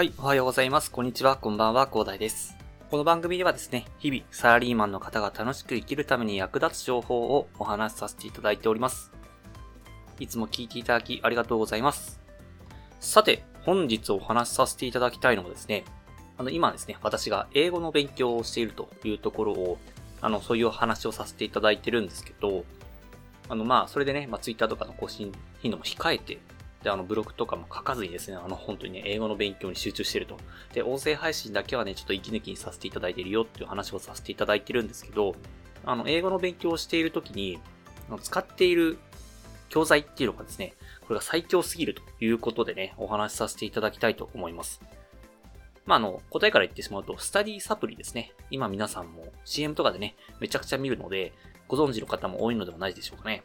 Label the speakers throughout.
Speaker 1: はい、おはようございます。こんにちは、こんばんは、広大です。この番組ではですね、日々、サラリーマンの方が楽しく生きるために役立つ情報をお話しさせていただいております。いつも聞いていただきありがとうございます。さて、本日お話しさせていただきたいのはですね、あの、今ですね、私が英語の勉強をしているというところを、あの、そういうお話をさせていただいてるんですけど、あの、まあ、それでね、まあ、ツイッターとかの更新頻度も控えて、で、あの、ブログとかも書かずにですね、あの、本当にね、英語の勉強に集中してると。で、音声配信だけはね、ちょっと息抜きにさせていただいているよっていう話をさせていただいてるんですけど、あの、英語の勉強をしているときに、使っている教材っていうのがですね、これが最強すぎるということでね、お話しさせていただきたいと思います。まあ、あの、答えから言ってしまうと、スタディサプリですね。今皆さんも CM とかでね、めちゃくちゃ見るので、ご存知の方も多いのではないでしょうかね。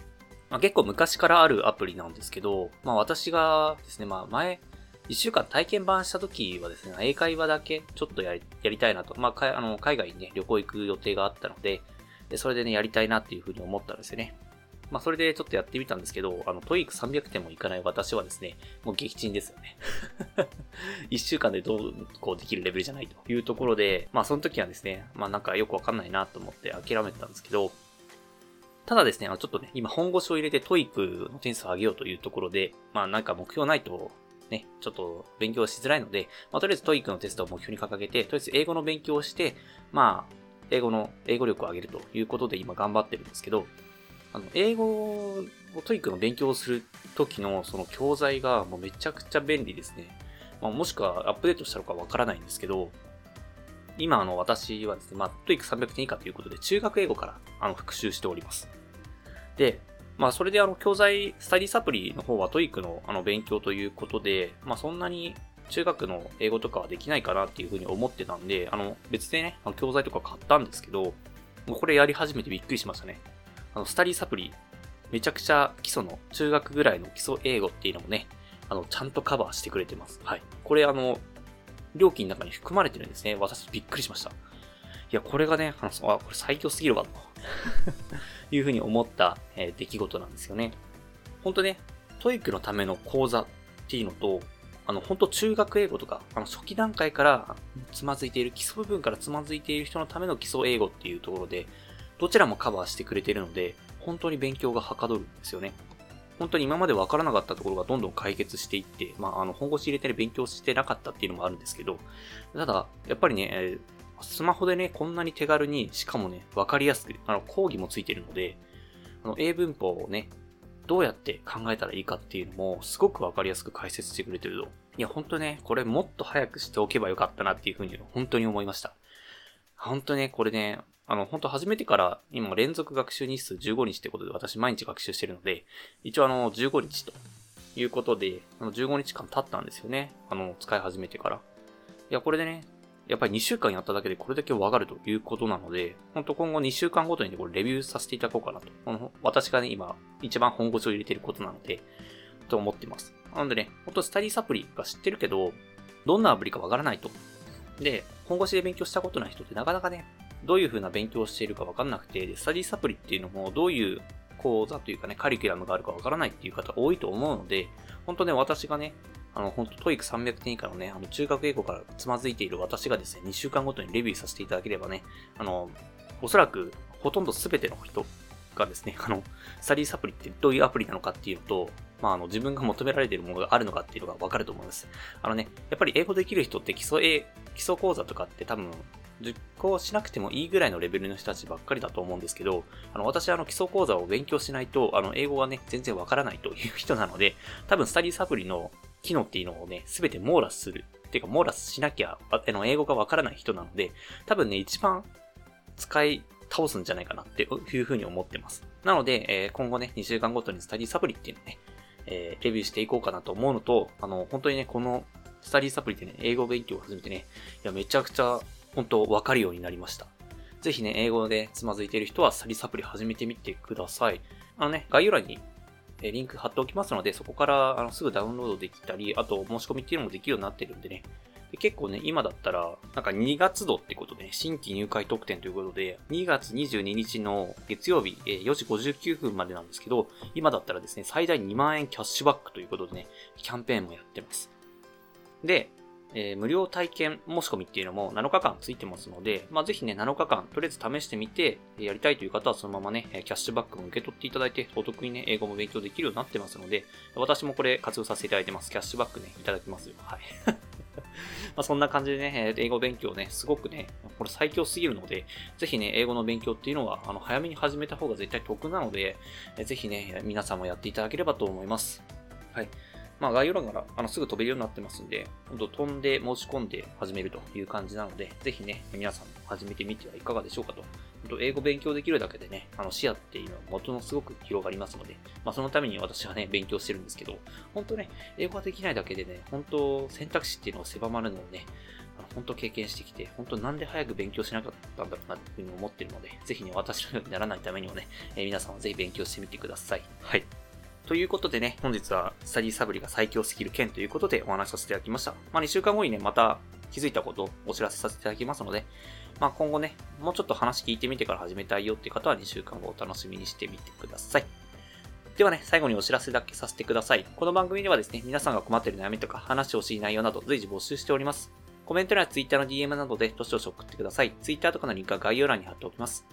Speaker 1: まあ、結構昔からあるアプリなんですけど、まあ私がですね、まあ前、一週間体験版した時はですね、英会話だけちょっとやりやりたいなと、まあかあの海外にね、旅行行く予定があったので、でそれでね、やりたいなっていうふうに思ったんですよね。まあそれでちょっとやってみたんですけど、あの、 TOEIC 300点もいかない私はですね、もう撃沈ですよね。一週間でどうこうできるレベルじゃないというところで、まあその時はですね、まあなんかよくわかんないなと思って諦めてたんですけど、ただですね、あのちょっとね、今本腰を入れて TOEIC の点数を上げようというところで、まあなんか目標ないと、ね、ちょっと勉強しづらいので、まあとりあえず TOEIC のテストを目標に掲げて、とりあえず英語の勉強をして、まあ、英語の、英語力を上げるということで今頑張ってるんですけど、あの、英語を TOEIC の勉強をする時のその教材がもうめちゃくちゃ便利ですね。まあ、もしくはアップデートしたのかわからないんですけど、今あの私はですね、まあ、 TOEIC 300点以下ということで中学英語からあの復習しております。で、まあそれであの教材、スタディサプリの方は TOEIC のあの勉強ということで、まあそんなに中学の英語とかはできないかなっていうふうに思ってたんで、あの別でね、あの教材とか買ったんですけど、もうこれやり始めてびっくりしましたね。あのスタディサプリ、めちゃくちゃ基礎の中学ぐらいの基礎英語っていうのもね、あのちゃんとカバーしてくれてます。はい。これあの、料金の中に含まれてるんですね。私びっくりしました。いや、これがね、あの、あ、これ最強すぎるわ、と いうふうに思った、えー出来事なんですよね。ほんとね、 TOEIC のための講座っていうのと、あの、本当中学英語とか、あの、初期段階からつまずいている、基礎部分からつまずいている人のための基礎英語っていうところで、どちらもカバーしてくれてるので、本当に勉強がはかどるんですよね。本当に今まで分からなかったところがどんどん解決していって、まあ、あの、本腰入れてね、勉強してなかったっていうのもあるんですけど、ただ、やっぱりね、スマホでね、こんなに手軽に、しかもね、分かりやすく、あの、講義もついてるので、あの、英文法をね、どうやって考えたらいいかっていうのも、すごく分かりやすく解説してくれてると。いや、本当ね、これもっと早くしておけばよかったなっていうふうに、本当に思いました。本当ね、これね、あの、本当始めてから、今連続学習日数15日ってことで、私毎日学習してるので、一応あの、15日ということで、あの、15日間経ったんですよね。あの、使い始めてから。いや、これでね、やっぱり2週間やっただけでこれだけわかるということなので、本当今後2週間ごとにねこれレビューさせていただこうかなと。この私がね、今、一番本腰を入れてることなので、と思ってます。なのでね、本当スタディサプリが知ってるけど、どんなアプリかわからないと。で、本腰で勉強したことない人ってなかなかね、どういう風な勉強をしているかわかんなくて、スタディサプリっていうのもどういう講座というかね、カリキュラムがあるかわからないっていう方多いと思うので、本当ね、私がね、あの、本当 TOEIC 300点以下のね、あの、中学英語からつまずいている私がですね、2週間ごとにレビューさせていただければね、あの、おそらく、ほとんど全ての人がですね、あの、スタディサプリってどういうアプリなのかっていうと、まあ、あの、自分が求められているものがあるのかっていうのがわかると思います。あのね、やっぱり英語できる人って基礎英、基礎講座とかって多分、実行しなくてもいいぐらいのレベルの人たちばっかりだと思うんですけど、あの、私はあの、基礎講座を勉強しないと、あの、英語がね、全然わからないという人なので、多分スタディサプリの機能っていうのをね、すべて網羅する。っていうか、網羅しなきゃ、ああの、英語がわからない人なので、多分ね、一番使い倒すんじゃないかなっていうふうに思ってます。なので、えー今後ね、2週間ごとにスタディサプリっていうのをね、えーレビューしていこうかなと思うのと、あの、本当にね、このスタディサプリでね、英語勉強を始めてね、いや、めちゃくちゃ、本当わかるようになりました。ぜひね、英語でつまずいている人は、スタディサプリ始めてみてください。あのね、概要欄にリンク貼っておきますので、そこからあのすぐダウンロードできたり、あと申し込みっていうのもできるようになってるんでね。で結構ね、今だったら、なんか2月度ってことでね、新規入会特典ということで、2月22日の月曜日、え4時59分までなんですけど、今だったらですね、最大2万円キャッシュバックということでね、キャンペーンもやってます。で、えー、無料体験申し込みっていうのも7日間ついてますので、まあ、ぜひね、7日間、とりあえず試してみて、やりたいという方はそのままね、キャッシュバックも受け取っていただいて、お得にね、英語も勉強できるようになってますので、私もこれ活用させていただいてます。キャッシュバックね、いただきますよ。はい。まあそんな感じでね、英語勉強ね、すごくね、これ最強すぎるので、ぜひね、英語の勉強っていうのは、あの、早めに始めた方が絶対得なので、ぜひね、皆さんもやっていただければと思います。はい。まあ、概要欄からあのすぐ飛べるようになってますんで、ほんと飛んで申し込んで始めるという感じなので、ぜひね、皆さんも始めてみてはいかがでしょうかと。本当英語勉強できるだけでね、あの視野っていうのはものすごく広がりますので、まあ、そのために私はね、勉強してるんですけど、本当ね、英語ができないだけでね、本当選択肢っていうのが狭まるのをね、本当経験してきて、本当なんで早く勉強しなかったんだろうなっていうふうに思ってるので、ぜひね、私のようにならないためにもね、えー、皆さんはぜひ勉強してみてください。はい。ということでね、本日はスタディサブリが最強スキル剣ということでお話しさせていただきました。まあ、2週間後にね、また気づいたことをお知らせさせていただきますので、まあ、今後ね、もうちょっと話聞いてみてから始めたいよっていう方は2週間後お楽しみにしてみてください。ではね、最後にお知らせだけさせてください。この番組ではですね、皆さんが困っている悩みとか話してほしい内容など随時募集しております。コメント欄や Twitter の DM などでどしどし送ってください。Twitter とかのリンクは概要欄に貼っておきます。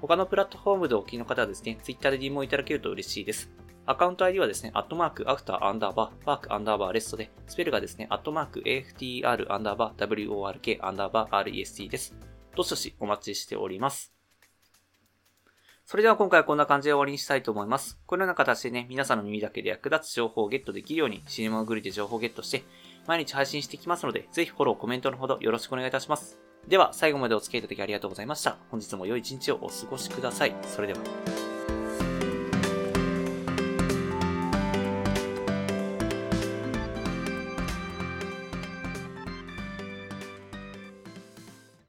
Speaker 1: 他のプラットフォームでお聞きの方はですね、Twitter で DM をいただけると嬉しいです。アカウント ID はですね、アットマーク、アフター、アンダーバー、ワーク、アンダーバー、レストで、スペルがですね、アットマーク、AFTR、アンダーバー、WORK、アンダーバー、REST です。どしどしお待ちしております。それでは今回はこんな感じで終わりにしたいと思います。このような形でね、皆さんの耳だけで役立つ情報をゲットできるように、シネマグリで情報をゲットして、毎日配信していきますので、ぜひフォロー、コメントのほどよろしくお願いいたします。では、最後までお付き合いいただきありがとうございました。本日も良い一日をお過ごしください。それでは。